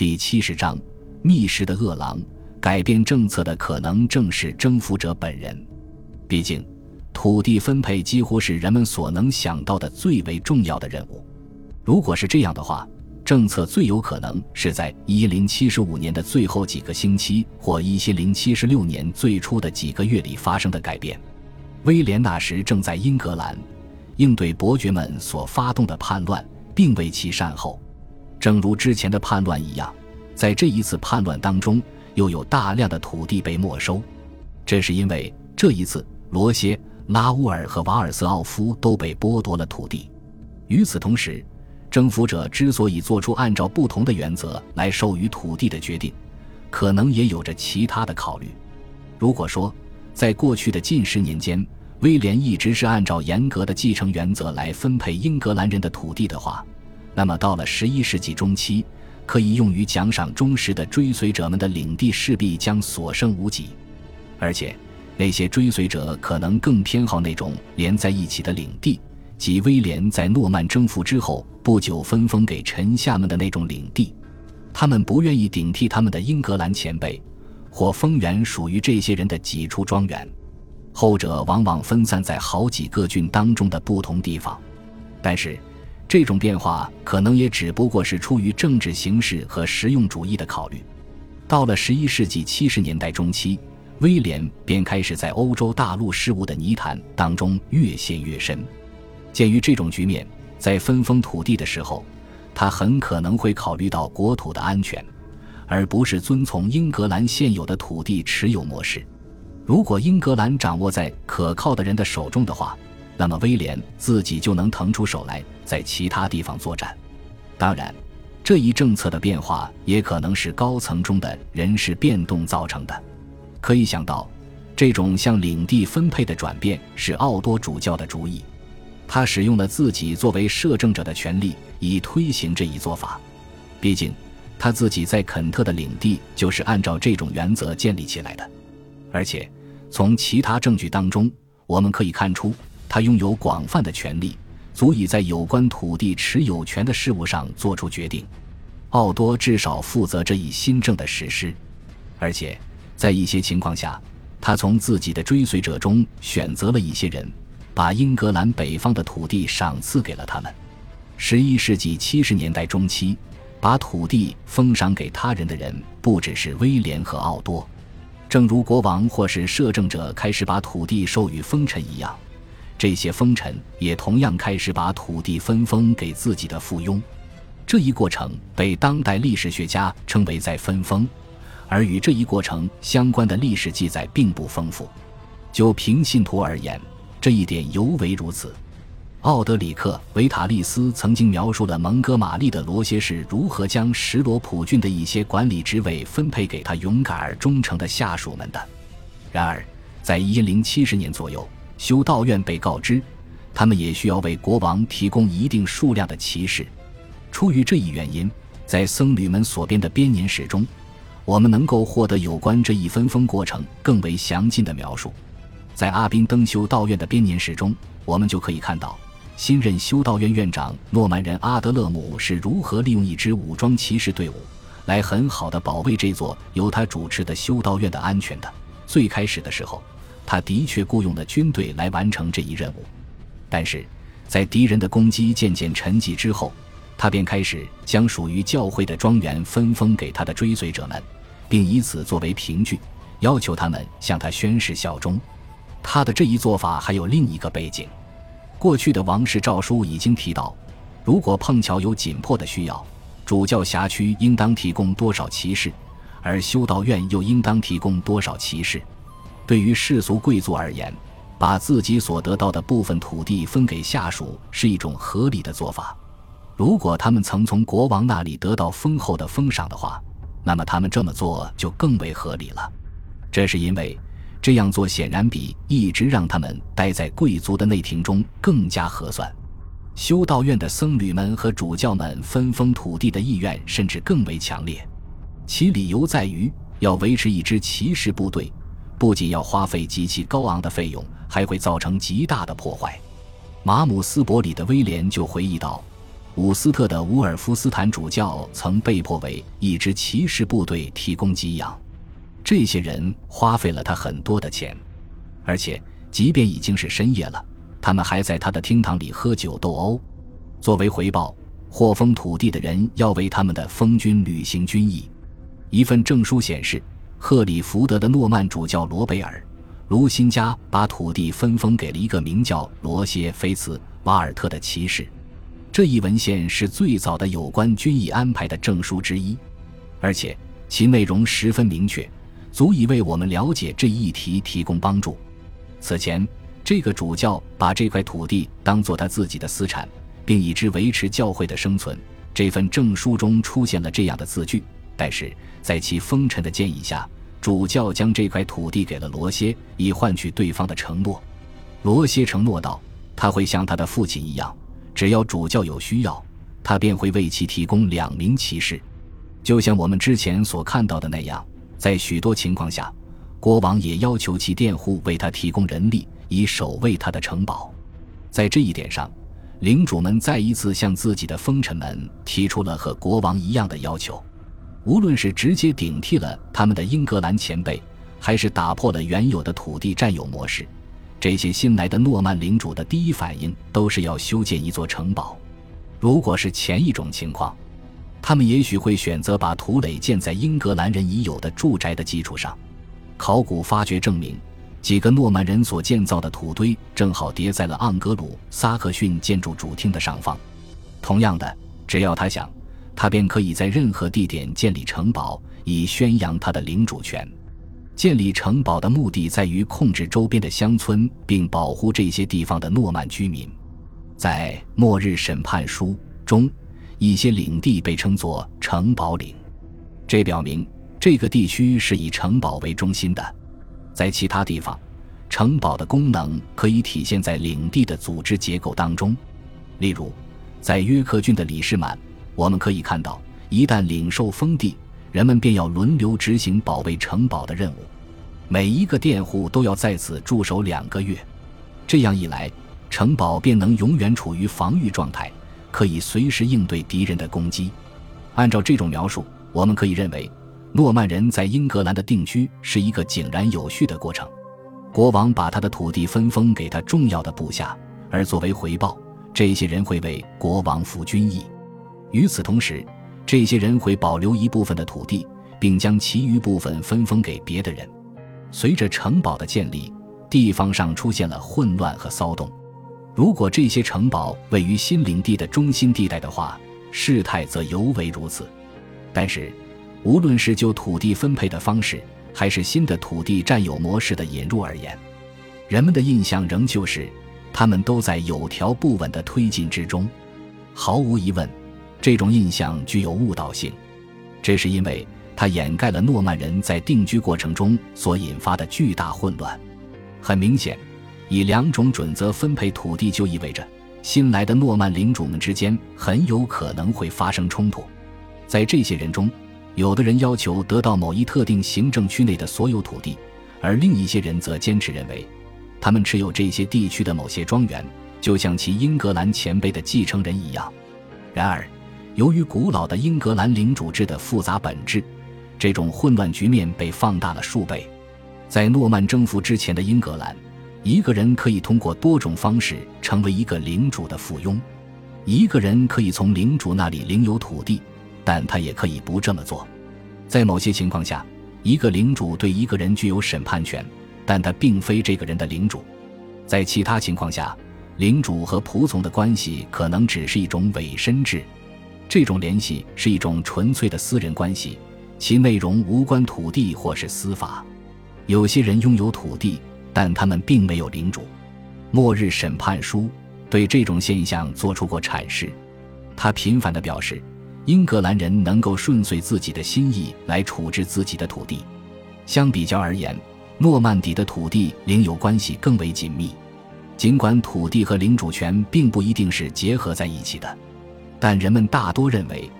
第七十章：觅食的恶狼。改变政策的可能正是征服者本人。毕竟，土地分配几乎是人们所能想到的最为重要的任务。如果是这样的话，政策最有可能是在一零七十五年的最后几个星期，或一零七十六年最初的几个月里发生的改变。威廉那时正在英格兰，应对伯爵们所发动的叛乱，并为其善后。正如之前的叛乱一样，在这一次叛乱当中，又有大量的土地被没收。这是因为这一次，罗歇、拉乌尔和瓦尔瑟奥夫都被剥夺了土地。与此同时，征服者之所以做出按照不同的原则来授予土地的决定，可能也有着其他的考虑。如果说，在过去的近十年间，威廉一直是按照严格的继承原则来分配英格兰人的土地的话，那么到了十一世纪中期，可以用于奖赏忠实的追随者们的领地势必将所剩无几，而且那些追随者可能更偏好那种连在一起的领地。即威廉在诺曼征服之后不久分封给臣下们的那种领地，他们不愿意顶替他们的英格兰前辈，或封原属于这些人的几处庄园，后者往往分散在好几个郡当中的不同地方。但是，这种变化可能也只不过是出于政治形势和实用主义的考虑。到了十一世纪七十年代中期，威廉便开始在欧洲大陆事务的泥潭当中越陷越深。鉴于这种局面，在分封土地的时候，他很可能会考虑到国土的安全，而不是遵从英格兰现有的土地持有模式。如果英格兰掌握在可靠的人的手中的话，那么威廉自己就能腾出手来在其他地方作战。当然，这一政策的变化也可能是高层中的人事变动造成的。可以想到，这种向领地分配的转变是奥多主教的主意。他使用了自己作为摄政者的权利，以推行这一做法。毕竟，他自己在肯特的领地就是按照这种原则建立起来的。而且，从其他证据当中，我们可以看出，他拥有广泛的权利，足以在有关土地持有权的事务上做出决定。奥多至少负责这一新政的实施，而且，在一些情况下，他从自己的追随者中选择了一些人。把英格兰北方的土地赏赐给了他们。十一世纪七十年代中期，把土地封赏给他人的人不只是威廉和奥多，正如国王或是摄政者开始把土地授予封臣一样，这些封臣也同样开始把土地分封给自己的附庸。这一过程被当代历史学家称为在分封，而与这一过程相关的历史记载并不丰富。就平信徒而言，这一点尤为如此。奥德里克·维塔利斯曾经描述了蒙哥马利的罗歇士如何将什罗普郡的一些管理职位分配给他勇敢而忠诚的下属们的。然而，在一零七十年左右，修道院被告知，他们也需要为国王提供一定数量的骑士。出于这一原因，在僧侣们所编的编年史中，我们能够获得有关这一分封过程更为详尽的描述。在阿宾登修道院的编年史中，我们就可以看到新任修道院院长诺曼人阿德勒姆是如何利用一支武装骑士队伍来很好的保卫这座由他主持的修道院的安全的。最开始的时候，他的确雇佣了军队来完成这一任务，但是在敌人的攻击渐渐沉寂之后，他便开始将属于教会的庄园分封给他的追随者们，并以此作为凭据，要求他们向他宣誓效忠。他的这一做法还有另一个背景。过去的王室诏书已经提到，如果碰巧有紧迫的需要，主教辖区应当提供多少骑士，而修道院又应当提供多少骑士。对于世俗贵族而言，把自己所得到的部分土地分给下属是一种合理的做法。如果他们曾从国王那里得到丰厚的封赏的话，那么他们这么做就更为合理了。这是因为。这样做显然比一直让他们待在贵族的内廷中更加合算。修道院的僧侣们和主教们分封土地的意愿甚至更为强烈，其理由在于要维持一支骑士部队，不仅要花费极其高昂的费用，还会造成极大的破坏。马姆斯伯里的威廉就回忆道：“伍斯特的乌尔夫斯坦主教曾被迫为一支骑士部队提供给养，这些人花费了他很多的钱，而且即便已经是深夜了，他们还在他的厅堂里喝酒斗殴。作为回报，获封土地的人要为他们的封军履行军役。一份证书显示，赫里福德的诺曼主教罗贝尔·卢辛加把土地分封给了一个名叫罗歇菲茨·瓦尔特的骑士。这一文献是最早的有关军役安排的证书之一，而且其内容十分明确，足以为我们了解这一议题提供帮助。此前，这个主教把这块土地当作他自己的私产，并以之维持教会的生存。这份证书中出现了这样的字句，但是在其封臣的建议下，主教将这块土地给了罗歇，以换取对方的承诺。罗歇承诺道：“他会像他的父亲一样。”只要主教有需要，他便会为其提供两名骑士，就像我们之前所看到的那样。在许多情况下，国王也要求其佃户为他提供人力，以守卫他的城堡。在这一点上，领主们再一次向自己的封臣们提出了和国王一样的要求。无论是直接顶替了他们的英格兰前辈，还是打破了原有的土地占有模式。这些新来的诺曼领主的第一反应都是要修建一座城堡。如果是前一种情况，他们也许会选择把土垒建在英格兰人已有的住宅的基础上。考古发掘证明，几个诺曼人所建造的土堆正好叠在了盎格鲁撒克逊建筑主厅的上方。同样的，只要他想，他便可以在任何地点建立城堡，以宣扬他的领主权。建立城堡的目的在于控制周边的乡村，并保护这些地方的诺曼居民。在《末日审判书》中，一些领地被称作城堡领，这表明这个地区是以城堡为中心的。在其他地方，城堡的功能可以体现在领地的组织结构当中。例如，在约克郡的李士满，我们可以看到，一旦领受封地，人们便要轮流执行保卫城堡的任务。每一个佃户都要在此驻守两个月，这样一来，城堡便能永远处于防御状态，可以随时应对敌人的攻击。按照这种描述，我们可以认为，诺曼人在英格兰的定居是一个井然有序的过程。国王把他的土地分封给他重要的部下，而作为回报，这些人会为国王服军役。与此同时，这些人会保留一部分的土地，并将其余部分分封给别的人。随着城堡的建立，地方上出现了混乱和骚动。如果这些城堡位于新领地的中心地带的话，事态则尤为如此。但是，无论是就土地分配的方式，还是新的土地占有模式的引入而言，人们的印象仍旧是，他们都在有条不紊的推进之中。毫无疑问，这种印象具有误导性，这是因为。它掩盖了诺曼人在定居过程中所引发的巨大混乱。很明显，以两种准则分配土地就意味着新来的诺曼领主们之间很有可能会发生冲突。在这些人中，有的人要求得到某一特定行政区内的所有土地，而另一些人则坚持认为，他们持有这些地区的某些庄园，就像其英格兰前辈的继承人一样。然而，由于古老的英格兰领主制的复杂本质，这种混乱局面被放大了数倍。在诺曼征服之前的英格兰，一个人可以通过多种方式成为一个领主的附庸。一个人可以从领主那里领有土地，但他也可以不这么做。在某些情况下，一个领主对一个人具有审判权，但他并非这个人的领主。在其他情况下，领主和仆从的关系可能只是一种委身制。这种联系是一种纯粹的私人关系。其内容无关土地或是司法。有些人拥有土地，但他们并没有领主。末日审判书对这种现象做出过阐释。他频繁地表示，英格兰人能够顺遂自己的心意来处置自己的土地。相比较而言，诺曼底的土地领有关系更为紧密。尽管土地和领主权并不一定是结合在一起的，但人们大多认为。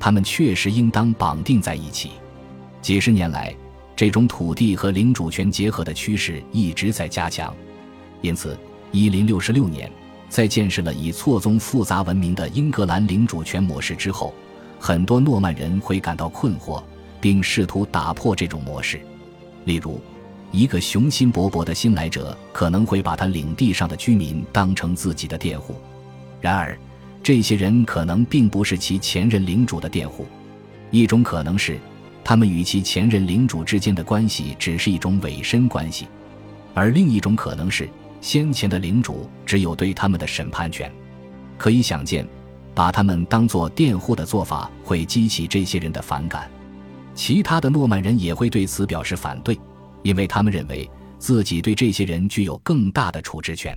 他们确实应当绑定在一起。几十年来，这种土地和领主权结合的趋势一直在加强。因此，一零六六年，在见识了以错综复杂闻名的英格兰领主权模式之后，很多诺曼人会感到困惑，并试图打破这种模式。例如，一个雄心勃勃的新来者可能会把他领地上的居民当成自己的佃户，然而，这些人可能并不是其前任领主的佃户。一种可能是，他们与其前任领主之间的关系只是一种委身关系，而另一种可能是，先前的领主只有对他们的审判权。可以想见，把他们当作佃户的做法会激起这些人的反感。其他的诺曼人也会对此表示反对，因为他们认为自己对这些人具有更大的处置权。